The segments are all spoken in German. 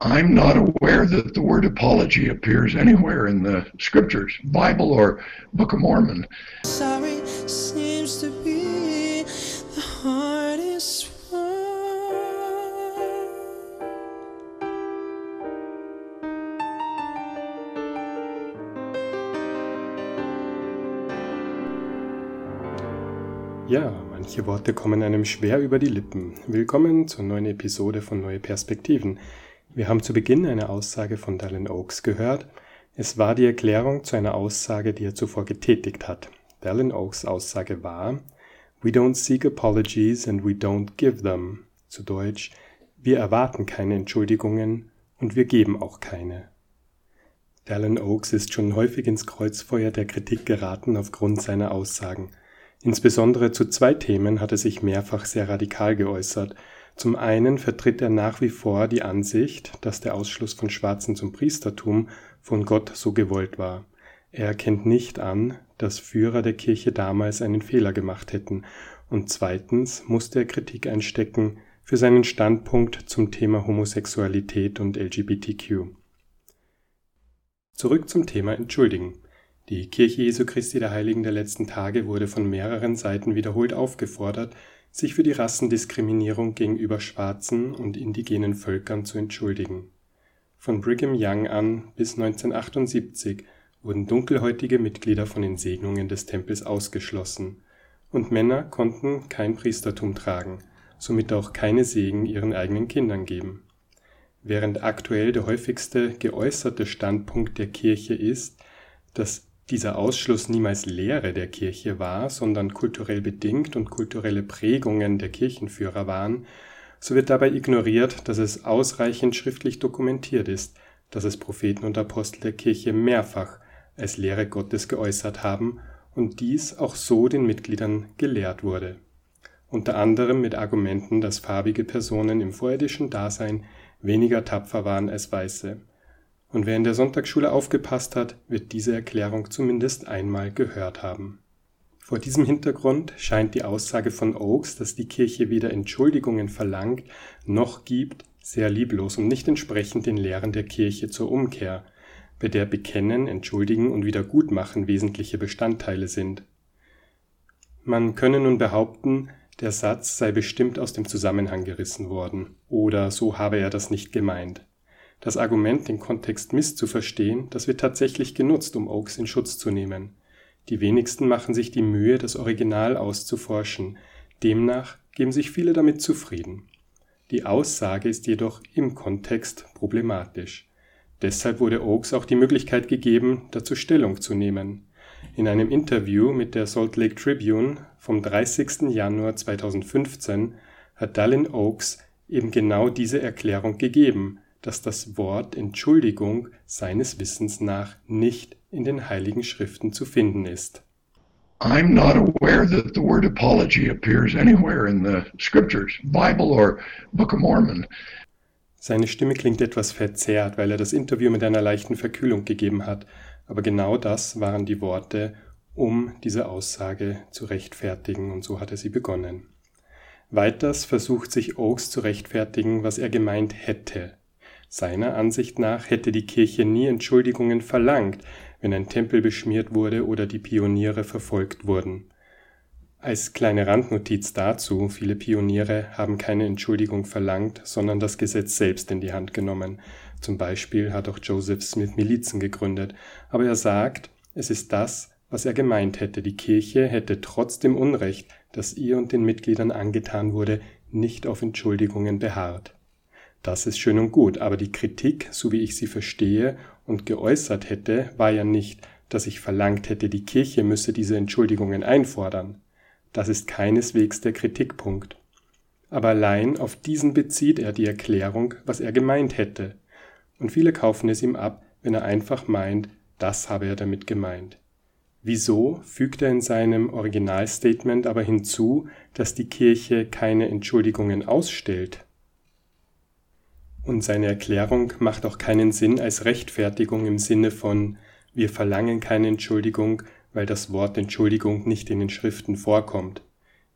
I'm not aware that the word apology appears anywhere in the scriptures, Bible or Book of Mormon. Sorry seems to be the hardest one. Ja, manche Worte kommen einem schwer über die Lippen. Willkommen zur neuen Episode von Neue Perspektiven. Wir haben zu Beginn eine Aussage von Dallin Oaks gehört. Es war die Erklärung zu einer Aussage, die er zuvor getätigt hat. Dallin Oaks Aussage war, We don't seek apologies and we don't give them. Zu Deutsch, wir erwarten keine Entschuldigungen und wir geben auch keine. Dallin Oaks ist schon häufig ins Kreuzfeuer der Kritik geraten aufgrund seiner Aussagen. Insbesondere zu zwei Themen hat er sich mehrfach sehr radikal geäußert zum einen vertritt er nach wie vor die Ansicht, dass der Ausschluss von Schwarzen zum Priestertum von Gott so gewollt war. Er erkennt nicht an, dass Führer der Kirche damals einen Fehler gemacht hätten, und zweitens musste er Kritik einstecken für seinen Standpunkt zum Thema Homosexualität und LGBTQ. Zurück zum Thema Entschuldigen. Die Kirche Jesu Christi der Heiligen der letzten Tage wurde von mehreren Seiten wiederholt aufgefordert, sich für die Rassendiskriminierung gegenüber schwarzen und indigenen Völkern zu entschuldigen. Von Brigham Young an bis 1978 wurden dunkelhäutige Mitglieder von den Segnungen des Tempels ausgeschlossen, und Männer konnten kein Priestertum tragen, somit auch keine Segen ihren eigenen Kindern geben. Während aktuell der häufigste geäußerte Standpunkt der Kirche ist, dass dieser Ausschluss niemals Lehre der Kirche war, sondern kulturell bedingt und kulturelle Prägungen der Kirchenführer waren, so wird dabei ignoriert, dass es ausreichend schriftlich dokumentiert ist, dass es Propheten und Apostel der Kirche mehrfach als Lehre Gottes geäußert haben und dies auch so den Mitgliedern gelehrt wurde. Unter anderem mit Argumenten, dass farbige Personen im vorirdischen Dasein weniger tapfer waren als Weiße und wer in der Sonntagsschule aufgepasst hat, wird diese Erklärung zumindest einmal gehört haben. Vor diesem Hintergrund scheint die Aussage von Oakes, dass die Kirche weder Entschuldigungen verlangt noch gibt, sehr lieblos und nicht entsprechend den Lehren der Kirche zur Umkehr, bei der Bekennen, Entschuldigen und Wiedergutmachen wesentliche Bestandteile sind. Man könne nun behaupten, der Satz sei bestimmt aus dem Zusammenhang gerissen worden, oder so habe er das nicht gemeint. Das Argument, den Kontext misszuverstehen, das wird tatsächlich genutzt, um Oakes in Schutz zu nehmen. Die wenigsten machen sich die Mühe, das Original auszuforschen, demnach geben sich viele damit zufrieden. Die Aussage ist jedoch im Kontext problematisch. Deshalb wurde Oakes auch die Möglichkeit gegeben, dazu Stellung zu nehmen. In einem Interview mit der Salt Lake Tribune vom 30. Januar 2015 hat Dallin Oakes eben genau diese Erklärung gegeben, dass das Wort Entschuldigung seines Wissens nach nicht in den Heiligen Schriften zu finden ist. I'm not aware that the word apology appears anywhere in the scriptures, Bible or Book of Mormon. Seine Stimme klingt etwas verzerrt, weil er das Interview mit einer leichten Verkühlung gegeben hat, aber genau das waren die Worte, um diese Aussage zu rechtfertigen, und so hat er sie begonnen. Weiters versucht sich Oakes zu rechtfertigen, was er gemeint hätte. Seiner Ansicht nach hätte die Kirche nie Entschuldigungen verlangt, wenn ein Tempel beschmiert wurde oder die Pioniere verfolgt wurden. Als kleine Randnotiz dazu, viele Pioniere haben keine Entschuldigung verlangt, sondern das Gesetz selbst in die Hand genommen. Zum Beispiel hat auch Joseph Smith Milizen gegründet, aber er sagt, es ist das, was er gemeint hätte, die Kirche hätte trotz dem Unrecht, das ihr und den Mitgliedern angetan wurde, nicht auf Entschuldigungen beharrt. Das ist schön und gut, aber die Kritik, so wie ich sie verstehe und geäußert hätte, war ja nicht, dass ich verlangt hätte, die Kirche müsse diese Entschuldigungen einfordern. Das ist keineswegs der Kritikpunkt. Aber allein auf diesen bezieht er die Erklärung, was er gemeint hätte. Und viele kaufen es ihm ab, wenn er einfach meint, das habe er damit gemeint. Wieso fügt er in seinem Originalstatement aber hinzu, dass die Kirche keine Entschuldigungen ausstellt? Und seine Erklärung macht auch keinen Sinn als Rechtfertigung im Sinne von wir verlangen keine Entschuldigung, weil das Wort Entschuldigung nicht in den Schriften vorkommt.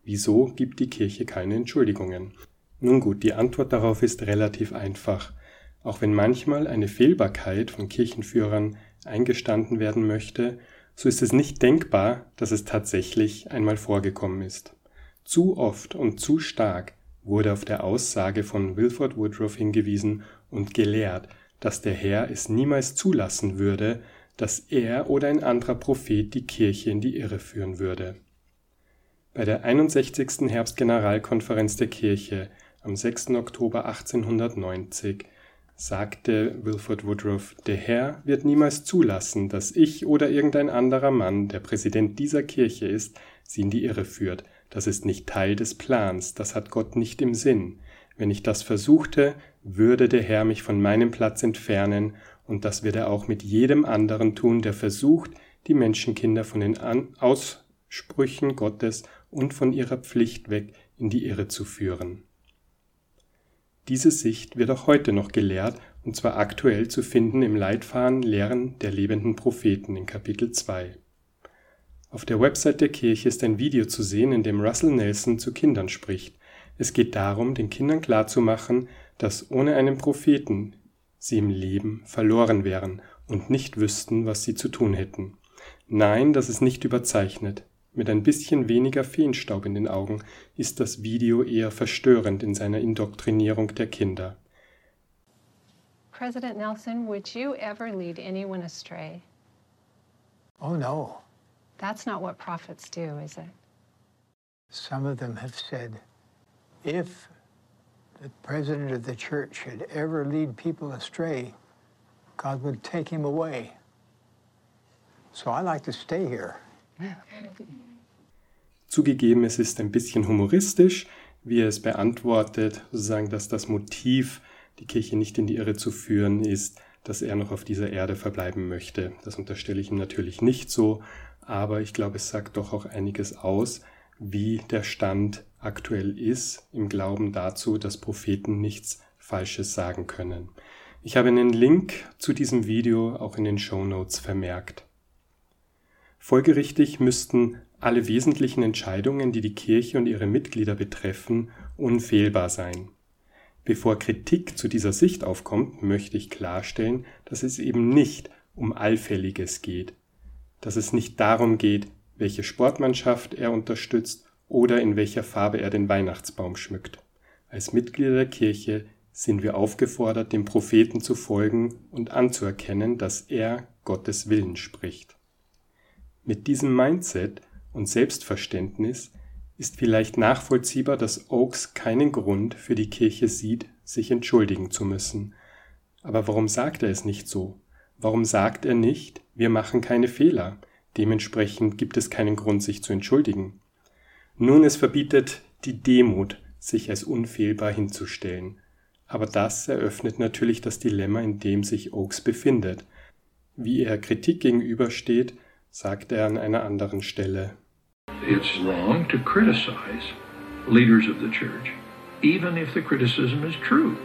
Wieso gibt die Kirche keine Entschuldigungen? Nun gut, die Antwort darauf ist relativ einfach. Auch wenn manchmal eine Fehlbarkeit von Kirchenführern eingestanden werden möchte, so ist es nicht denkbar, dass es tatsächlich einmal vorgekommen ist. Zu oft und zu stark wurde auf der Aussage von Wilford Woodruff hingewiesen und gelehrt, dass der Herr es niemals zulassen würde, dass er oder ein anderer Prophet die Kirche in die Irre führen würde. Bei der 61. Herbstgeneralkonferenz der Kirche am 6. Oktober 1890 sagte Wilford Woodruff, der Herr wird niemals zulassen, dass ich oder irgendein anderer Mann, der Präsident dieser Kirche ist, sie in die Irre führt. Das ist nicht Teil des Plans, das hat Gott nicht im Sinn. Wenn ich das versuchte, würde der Herr mich von meinem Platz entfernen, und das wird er auch mit jedem anderen tun, der versucht, die Menschenkinder von den Aussprüchen Gottes und von ihrer Pflicht weg in die Irre zu führen. Diese Sicht wird auch heute noch gelehrt, und zwar aktuell zu finden im Leitfaden Lehren der lebenden Propheten in Kapitel 2. Auf der Website der Kirche ist ein Video zu sehen, in dem Russell Nelson zu Kindern spricht. Es geht darum, den Kindern klarzumachen, dass ohne einen Propheten sie im Leben verloren wären und nicht wüssten, was sie zu tun hätten. Nein, das ist nicht überzeichnet. Mit ein bisschen weniger Feenstaub in den Augen ist das Video eher verstörend in seiner Indoktrinierung der Kinder. President Nelson, would you ever lead anyone astray? Oh, no. That's not what prophets do, is it? Some of them have said if the president of the church should ever lead people astray, God would take him away. So I like to stay here. Zugegeben, es ist ein bisschen humoristisch, wie er es beantwortet, sozusagen, dass das Motiv, die Kirche nicht in die Irre zu führen, ist, dass er noch auf dieser Erde verbleiben möchte. Das unterstelle ich ihm natürlich nicht so, aber ich glaube, es sagt doch auch einiges aus, wie der Stand aktuell ist, im Glauben dazu, dass Propheten nichts Falsches sagen können. Ich habe einen Link zu diesem Video auch in den Show Notes vermerkt. Folgerichtig müssten alle wesentlichen Entscheidungen, die die Kirche und ihre Mitglieder betreffen, unfehlbar sein. Bevor Kritik zu dieser Sicht aufkommt, möchte ich klarstellen, dass es eben nicht um Allfälliges geht, dass es nicht darum geht, welche Sportmannschaft er unterstützt oder in welcher Farbe er den Weihnachtsbaum schmückt. Als Mitglieder der Kirche sind wir aufgefordert, dem Propheten zu folgen und anzuerkennen, dass er Gottes Willen spricht. Mit diesem Mindset und Selbstverständnis ist vielleicht nachvollziehbar, dass Oakes keinen Grund für die Kirche sieht, sich entschuldigen zu müssen. Aber warum sagt er es nicht so? Warum sagt er nicht, wir machen keine Fehler, dementsprechend gibt es keinen Grund, sich zu entschuldigen? Nun, es verbietet die Demut, sich als unfehlbar hinzustellen. Aber das eröffnet natürlich das Dilemma, in dem sich Oakes befindet. Wie er Kritik gegenübersteht, sagt er an einer anderen Stelle. It's wrong to criticize leaders of the church, even if the criticism is true.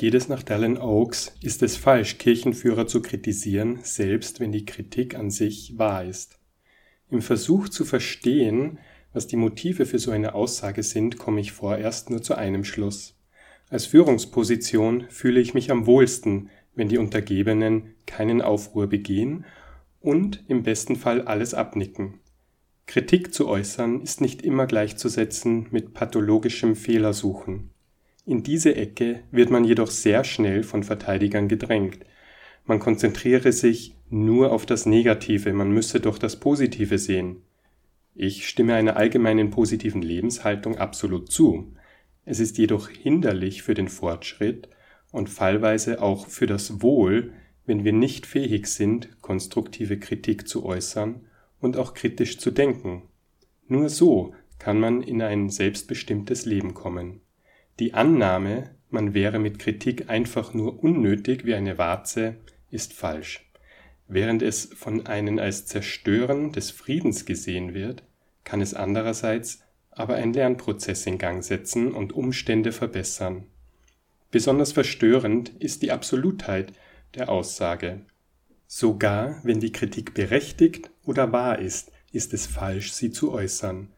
Geht es nach Dallin Oakes, ist es falsch, Kirchenführer zu kritisieren, selbst wenn die Kritik an sich wahr ist. Im Versuch zu verstehen, was die Motive für so eine Aussage sind, komme ich vorerst nur zu einem Schluss. Als Führungsposition fühle ich mich am wohlsten, wenn die Untergebenen keinen Aufruhr begehen und im besten Fall alles abnicken. Kritik zu äußern ist nicht immer gleichzusetzen mit pathologischem Fehlersuchen. In diese Ecke wird man jedoch sehr schnell von Verteidigern gedrängt. Man konzentriere sich nur auf das Negative, man müsse doch das Positive sehen. Ich stimme einer allgemeinen positiven Lebenshaltung absolut zu. Es ist jedoch hinderlich für den Fortschritt und fallweise auch für das Wohl, wenn wir nicht fähig sind, konstruktive Kritik zu äußern und auch kritisch zu denken. Nur so kann man in ein selbstbestimmtes Leben kommen. Die Annahme, man wäre mit Kritik einfach nur unnötig wie eine Warze, ist falsch. Während es von einem als Zerstören des Friedens gesehen wird, kann es andererseits aber einen Lernprozess in Gang setzen und Umstände verbessern. Besonders verstörend ist die Absolutheit, der Aussage. Sogar wenn die Kritik berechtigt oder wahr ist, ist es falsch, sie zu äußern.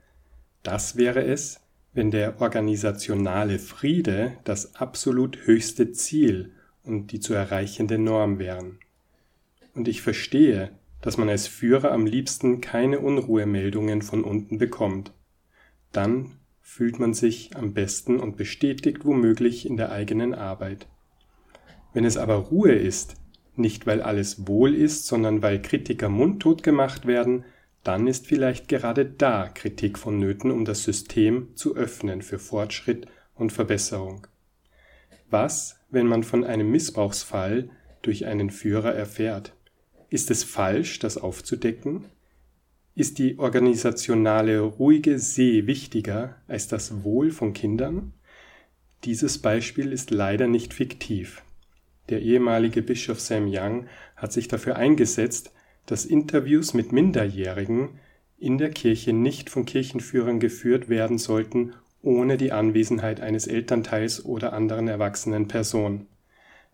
Das wäre es, wenn der organisationale Friede das absolut höchste Ziel und die zu erreichende Norm wären. Und ich verstehe, dass man als Führer am liebsten keine Unruhemeldungen von unten bekommt. Dann fühlt man sich am besten und bestätigt womöglich in der eigenen Arbeit. Wenn es aber Ruhe ist, nicht weil alles wohl ist, sondern weil Kritiker mundtot gemacht werden, dann ist vielleicht gerade da Kritik vonnöten, um das System zu öffnen für Fortschritt und Verbesserung. Was, wenn man von einem Missbrauchsfall durch einen Führer erfährt? Ist es falsch, das aufzudecken? Ist die organisationale ruhige See wichtiger als das Wohl von Kindern? Dieses Beispiel ist leider nicht fiktiv. Der ehemalige Bischof Sam Young hat sich dafür eingesetzt, dass Interviews mit Minderjährigen in der Kirche nicht von Kirchenführern geführt werden sollten, ohne die Anwesenheit eines Elternteils oder anderen erwachsenen Person.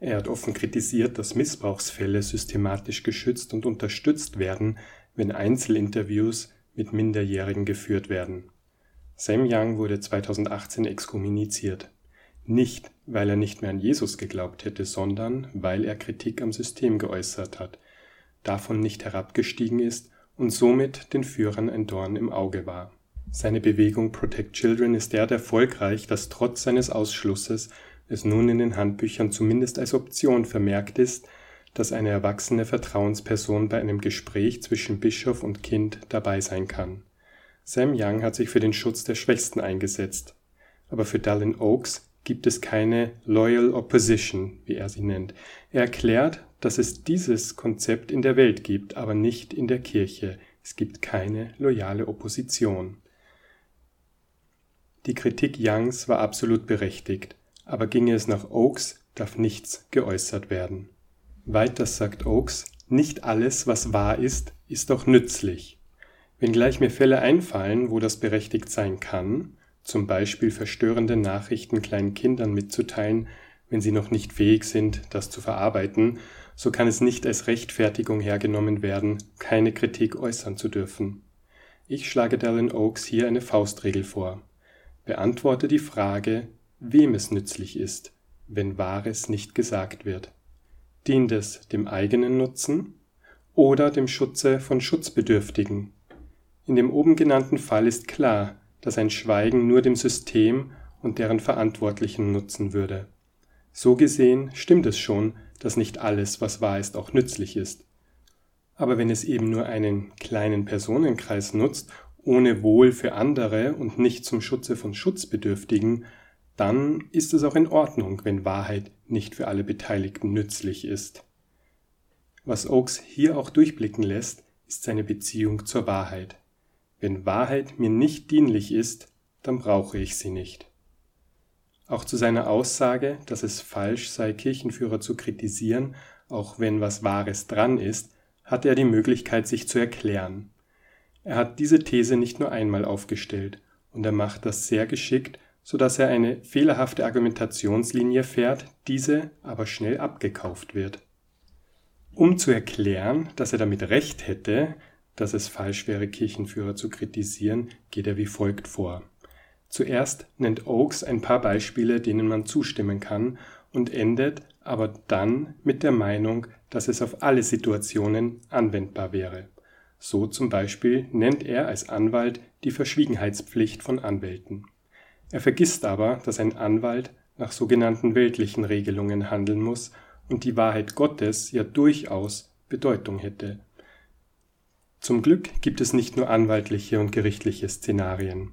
Er hat offen kritisiert, dass Missbrauchsfälle systematisch geschützt und unterstützt werden, wenn Einzelinterviews mit Minderjährigen geführt werden. Sam Young wurde 2018 exkommuniziert. Nicht, weil er nicht mehr an Jesus geglaubt hätte, sondern weil er Kritik am System geäußert hat, davon nicht herabgestiegen ist und somit den Führern ein Dorn im Auge war. Seine Bewegung Protect Children ist derart erfolgreich, dass trotz seines Ausschlusses es nun in den Handbüchern zumindest als Option vermerkt ist, dass eine erwachsene Vertrauensperson bei einem Gespräch zwischen Bischof und Kind dabei sein kann. Sam Young hat sich für den Schutz der Schwächsten eingesetzt, aber für Dallin Oaks gibt es keine Loyal Opposition, wie er sie nennt. Er erklärt, dass es dieses Konzept in der Welt gibt, aber nicht in der Kirche. Es gibt keine loyale Opposition. Die Kritik Youngs war absolut berechtigt, aber ginge es nach Oakes, darf nichts geäußert werden. Weiter sagt Oakes, nicht alles, was wahr ist, ist auch nützlich. Wenngleich mir Fälle einfallen, wo das berechtigt sein kann, zum Beispiel verstörende Nachrichten kleinen Kindern mitzuteilen, wenn sie noch nicht fähig sind, das zu verarbeiten, so kann es nicht als Rechtfertigung hergenommen werden, keine Kritik äußern zu dürfen. Ich schlage Dallin Oakes hier eine Faustregel vor. Beantworte die Frage, wem es nützlich ist, wenn Wahres nicht gesagt wird. Dient es dem eigenen Nutzen oder dem Schutze von Schutzbedürftigen? In dem oben genannten Fall ist klar, dass ein Schweigen nur dem System und deren Verantwortlichen nutzen würde. So gesehen stimmt es schon, dass nicht alles, was wahr ist, auch nützlich ist. Aber wenn es eben nur einen kleinen Personenkreis nutzt, ohne Wohl für andere und nicht zum Schutze von Schutzbedürftigen, dann ist es auch in Ordnung, wenn Wahrheit nicht für alle Beteiligten nützlich ist. Was Oakes hier auch durchblicken lässt, ist seine Beziehung zur Wahrheit. Wenn Wahrheit mir nicht dienlich ist, dann brauche ich sie nicht. Auch zu seiner Aussage, dass es falsch sei, Kirchenführer zu kritisieren, auch wenn was Wahres dran ist, hat er die Möglichkeit, sich zu erklären. Er hat diese These nicht nur einmal aufgestellt, und er macht das sehr geschickt so dass er eine fehlerhafte Argumentationslinie fährt, diese aber schnell abgekauft wird. Um zu erklären, dass er damit recht hätte, dass es falsch wäre, Kirchenführer zu kritisieren, geht er wie folgt vor. Zuerst nennt Oakes ein paar Beispiele, denen man zustimmen kann, und endet aber dann mit der Meinung, dass es auf alle Situationen anwendbar wäre. So zum Beispiel nennt er als Anwalt die Verschwiegenheitspflicht von Anwälten. Er vergisst aber, dass ein Anwalt nach sogenannten weltlichen Regelungen handeln muss und die Wahrheit Gottes ja durchaus Bedeutung hätte. Zum Glück gibt es nicht nur anwaltliche und gerichtliche Szenarien.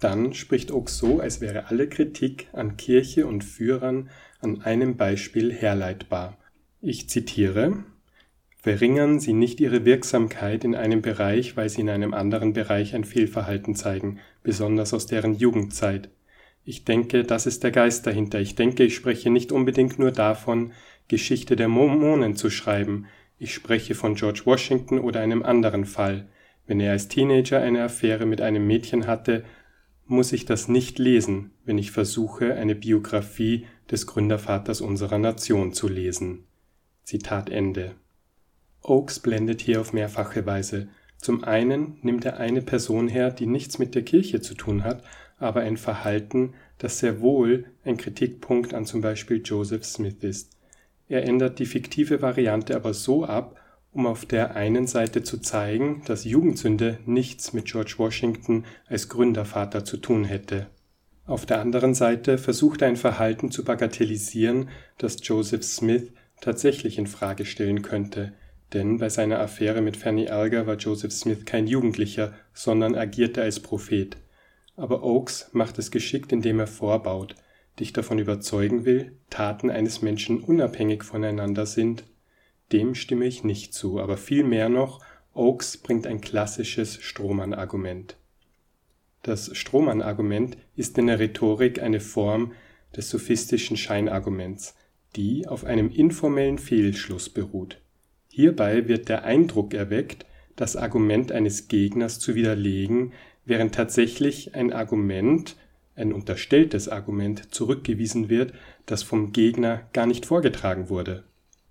Dann spricht Oaks so, als wäre alle Kritik an Kirche und Führern an einem Beispiel herleitbar. Ich zitiere Verringern Sie nicht Ihre Wirksamkeit in einem Bereich, weil Sie in einem anderen Bereich ein Fehlverhalten zeigen, besonders aus deren Jugendzeit. Ich denke, das ist der Geist dahinter. Ich denke, ich spreche nicht unbedingt nur davon, Geschichte der Mormonen zu schreiben. Ich spreche von George Washington oder einem anderen Fall. Wenn er als Teenager eine Affäre mit einem Mädchen hatte, muss ich das nicht lesen, wenn ich versuche, eine Biografie des Gründervaters unserer Nation zu lesen. Zitat Ende. Oakes blendet hier auf mehrfache Weise. Zum einen nimmt er eine Person her, die nichts mit der Kirche zu tun hat, aber ein Verhalten, das sehr wohl ein Kritikpunkt an zum Beispiel Joseph Smith ist. Er ändert die fiktive Variante aber so ab, um auf der einen Seite zu zeigen, dass Jugendsünde nichts mit George Washington als Gründervater zu tun hätte. Auf der anderen Seite versucht er ein Verhalten zu bagatellisieren, das Joseph Smith tatsächlich in Frage stellen könnte, denn bei seiner Affäre mit Fanny Alger war Joseph Smith kein Jugendlicher, sondern agierte als Prophet. Aber Oakes macht es geschickt, indem er vorbaut, dich davon überzeugen will, Taten eines Menschen unabhängig voneinander sind. Dem stimme ich nicht zu, aber vielmehr noch, Oakes bringt ein klassisches Strohmann-Argument. Das Strohmann-Argument ist in der Rhetorik eine Form des sophistischen Scheinarguments, die auf einem informellen Fehlschluss beruht. Hierbei wird der Eindruck erweckt, das Argument eines Gegners zu widerlegen, während tatsächlich ein Argument, ein unterstelltes Argument zurückgewiesen wird, das vom Gegner gar nicht vorgetragen wurde.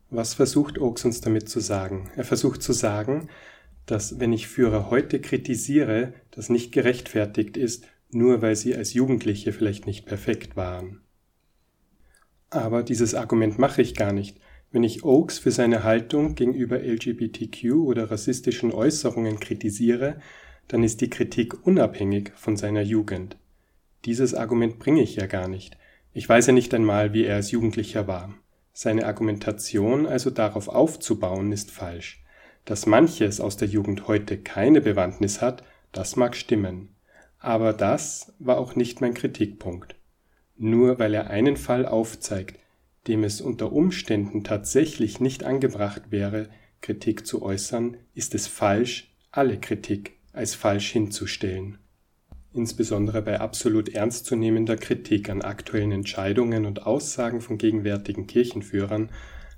Was versucht Oakes uns damit zu sagen? Er versucht zu sagen, dass wenn ich Führer heute kritisiere, das nicht gerechtfertigt ist, nur weil sie als Jugendliche vielleicht nicht perfekt waren. Aber dieses Argument mache ich gar nicht, wenn ich Oakes für seine Haltung gegenüber LGBTQ oder rassistischen Äußerungen kritisiere, dann ist die Kritik unabhängig von seiner Jugend. Dieses Argument bringe ich ja gar nicht. Ich weiß ja nicht einmal, wie er als Jugendlicher war. Seine Argumentation also darauf aufzubauen, ist falsch. Dass manches aus der Jugend heute keine Bewandtnis hat, das mag stimmen. Aber das war auch nicht mein Kritikpunkt. Nur weil er einen Fall aufzeigt, dem es unter Umständen tatsächlich nicht angebracht wäre, Kritik zu äußern, ist es falsch, alle Kritik als falsch hinzustellen. Insbesondere bei absolut ernstzunehmender Kritik an aktuellen Entscheidungen und Aussagen von gegenwärtigen Kirchenführern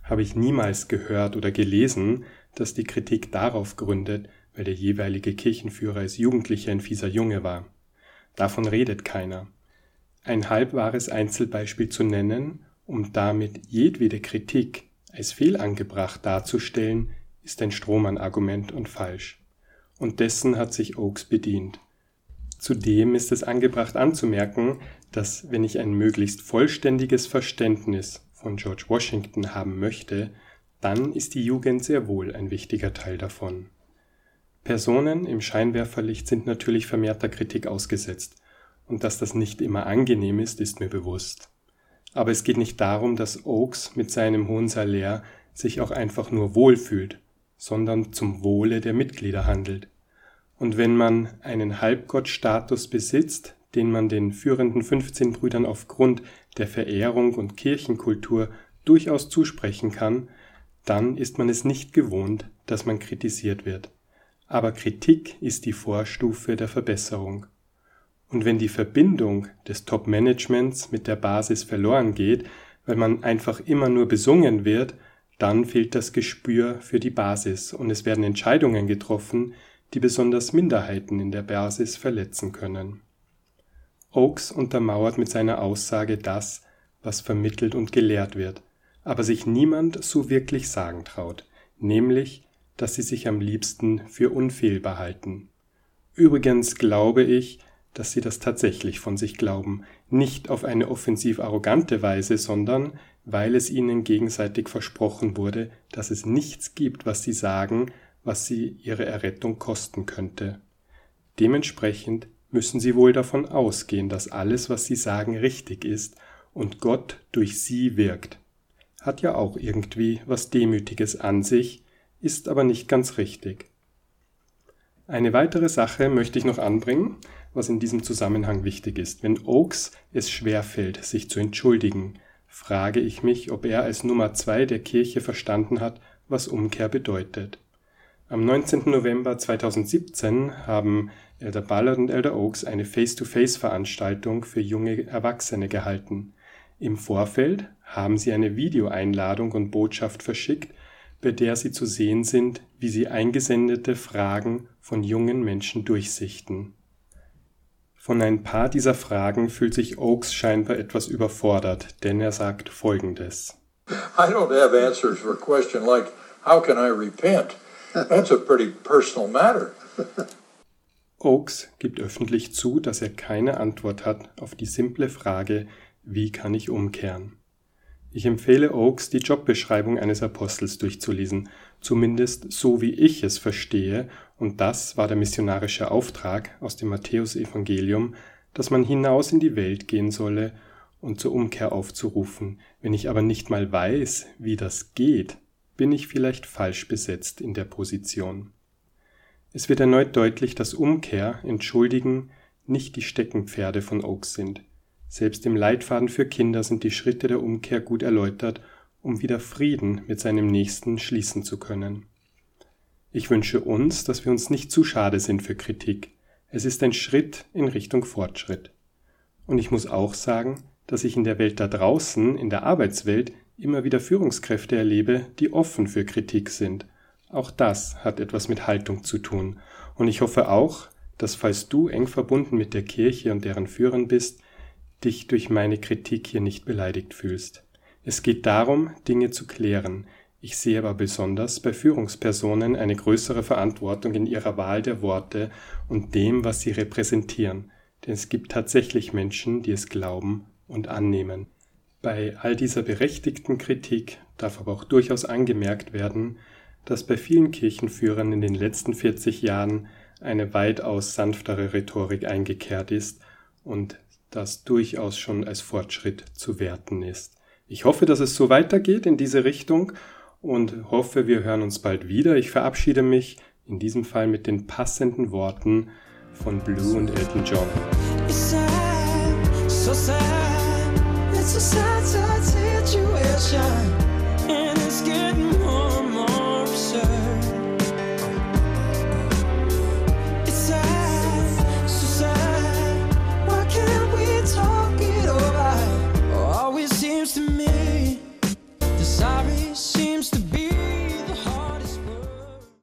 habe ich niemals gehört oder gelesen, dass die Kritik darauf gründet, weil der jeweilige Kirchenführer als Jugendlicher ein fieser Junge war. Davon redet keiner. Ein halbwahres Einzelbeispiel zu nennen um damit jedwede Kritik als fehlangebracht darzustellen, ist ein Strohmann-Argument und falsch. Und dessen hat sich Oakes bedient. Zudem ist es angebracht anzumerken, dass wenn ich ein möglichst vollständiges Verständnis von George Washington haben möchte, dann ist die Jugend sehr wohl ein wichtiger Teil davon. Personen im Scheinwerferlicht sind natürlich vermehrter Kritik ausgesetzt, und dass das nicht immer angenehm ist, ist mir bewusst. Aber es geht nicht darum, dass Oakes mit seinem hohen Salär sich auch einfach nur wohlfühlt, sondern zum Wohle der Mitglieder handelt. Und wenn man einen Halbgottstatus besitzt, den man den führenden 15 Brüdern aufgrund der Verehrung und Kirchenkultur durchaus zusprechen kann, dann ist man es nicht gewohnt, dass man kritisiert wird. Aber Kritik ist die Vorstufe der Verbesserung. Und wenn die Verbindung des Top-Managements mit der Basis verloren geht, weil man einfach immer nur besungen wird, dann fehlt das Gespür für die Basis und es werden Entscheidungen getroffen, die besonders Minderheiten in der Basis verletzen können. Oakes untermauert mit seiner Aussage das, was vermittelt und gelehrt wird, aber sich niemand so wirklich sagen traut, nämlich, dass sie sich am liebsten für unfehlbar halten. Übrigens glaube ich, dass sie das tatsächlich von sich glauben, nicht auf eine offensiv arrogante Weise, sondern weil es ihnen gegenseitig versprochen wurde, dass es nichts gibt, was sie sagen, was sie ihre Errettung kosten könnte. Dementsprechend müssen sie wohl davon ausgehen, dass alles, was sie sagen, richtig ist und Gott durch sie wirkt. Hat ja auch irgendwie was Demütiges an sich, ist aber nicht ganz richtig. Eine weitere Sache möchte ich noch anbringen, was in diesem Zusammenhang wichtig ist. Wenn Oakes es schwerfällt, sich zu entschuldigen, frage ich mich, ob er als Nummer zwei der Kirche verstanden hat, was Umkehr bedeutet. Am 19. November 2017 haben Elder Ballard und Elder Oakes eine Face-to-Face-Veranstaltung für junge Erwachsene gehalten. Im Vorfeld haben sie eine Videoeinladung und Botschaft verschickt, bei der sie zu sehen sind, wie sie eingesendete Fragen von jungen Menschen durchsichten. Von ein paar dieser Fragen fühlt sich Oakes scheinbar etwas überfordert, denn er sagt folgendes. I don't have answers for a question like, how can I repent? That's a pretty personal matter. Oakes gibt öffentlich zu, dass er keine Antwort hat auf die simple Frage, wie kann ich umkehren? Ich empfehle Oakes, die Jobbeschreibung eines Apostels durchzulesen, zumindest so wie ich es verstehe, und das war der missionarische Auftrag aus dem Matthäusevangelium, dass man hinaus in die Welt gehen solle und zur Umkehr aufzurufen. Wenn ich aber nicht mal weiß, wie das geht, bin ich vielleicht falsch besetzt in der Position. Es wird erneut deutlich, dass Umkehr, Entschuldigen nicht die Steckenpferde von Oakes sind. Selbst im Leitfaden für Kinder sind die Schritte der Umkehr gut erläutert, um wieder Frieden mit seinem Nächsten schließen zu können. Ich wünsche uns, dass wir uns nicht zu schade sind für Kritik. Es ist ein Schritt in Richtung Fortschritt. Und ich muss auch sagen, dass ich in der Welt da draußen, in der Arbeitswelt, immer wieder Führungskräfte erlebe, die offen für Kritik sind. Auch das hat etwas mit Haltung zu tun. Und ich hoffe auch, dass falls du eng verbunden mit der Kirche und deren Führern bist, dich durch meine Kritik hier nicht beleidigt fühlst. Es geht darum, Dinge zu klären. Ich sehe aber besonders bei Führungspersonen eine größere Verantwortung in ihrer Wahl der Worte und dem, was sie repräsentieren, denn es gibt tatsächlich Menschen, die es glauben und annehmen. Bei all dieser berechtigten Kritik darf aber auch durchaus angemerkt werden, dass bei vielen Kirchenführern in den letzten 40 Jahren eine weitaus sanftere Rhetorik eingekehrt ist und das durchaus schon als Fortschritt zu werten ist. Ich hoffe, dass es so weitergeht in diese Richtung und hoffe, wir hören uns bald wieder. Ich verabschiede mich in diesem Fall mit den passenden Worten von Blue und Elton John. It's sad, so sad. It's a sad, sad situation.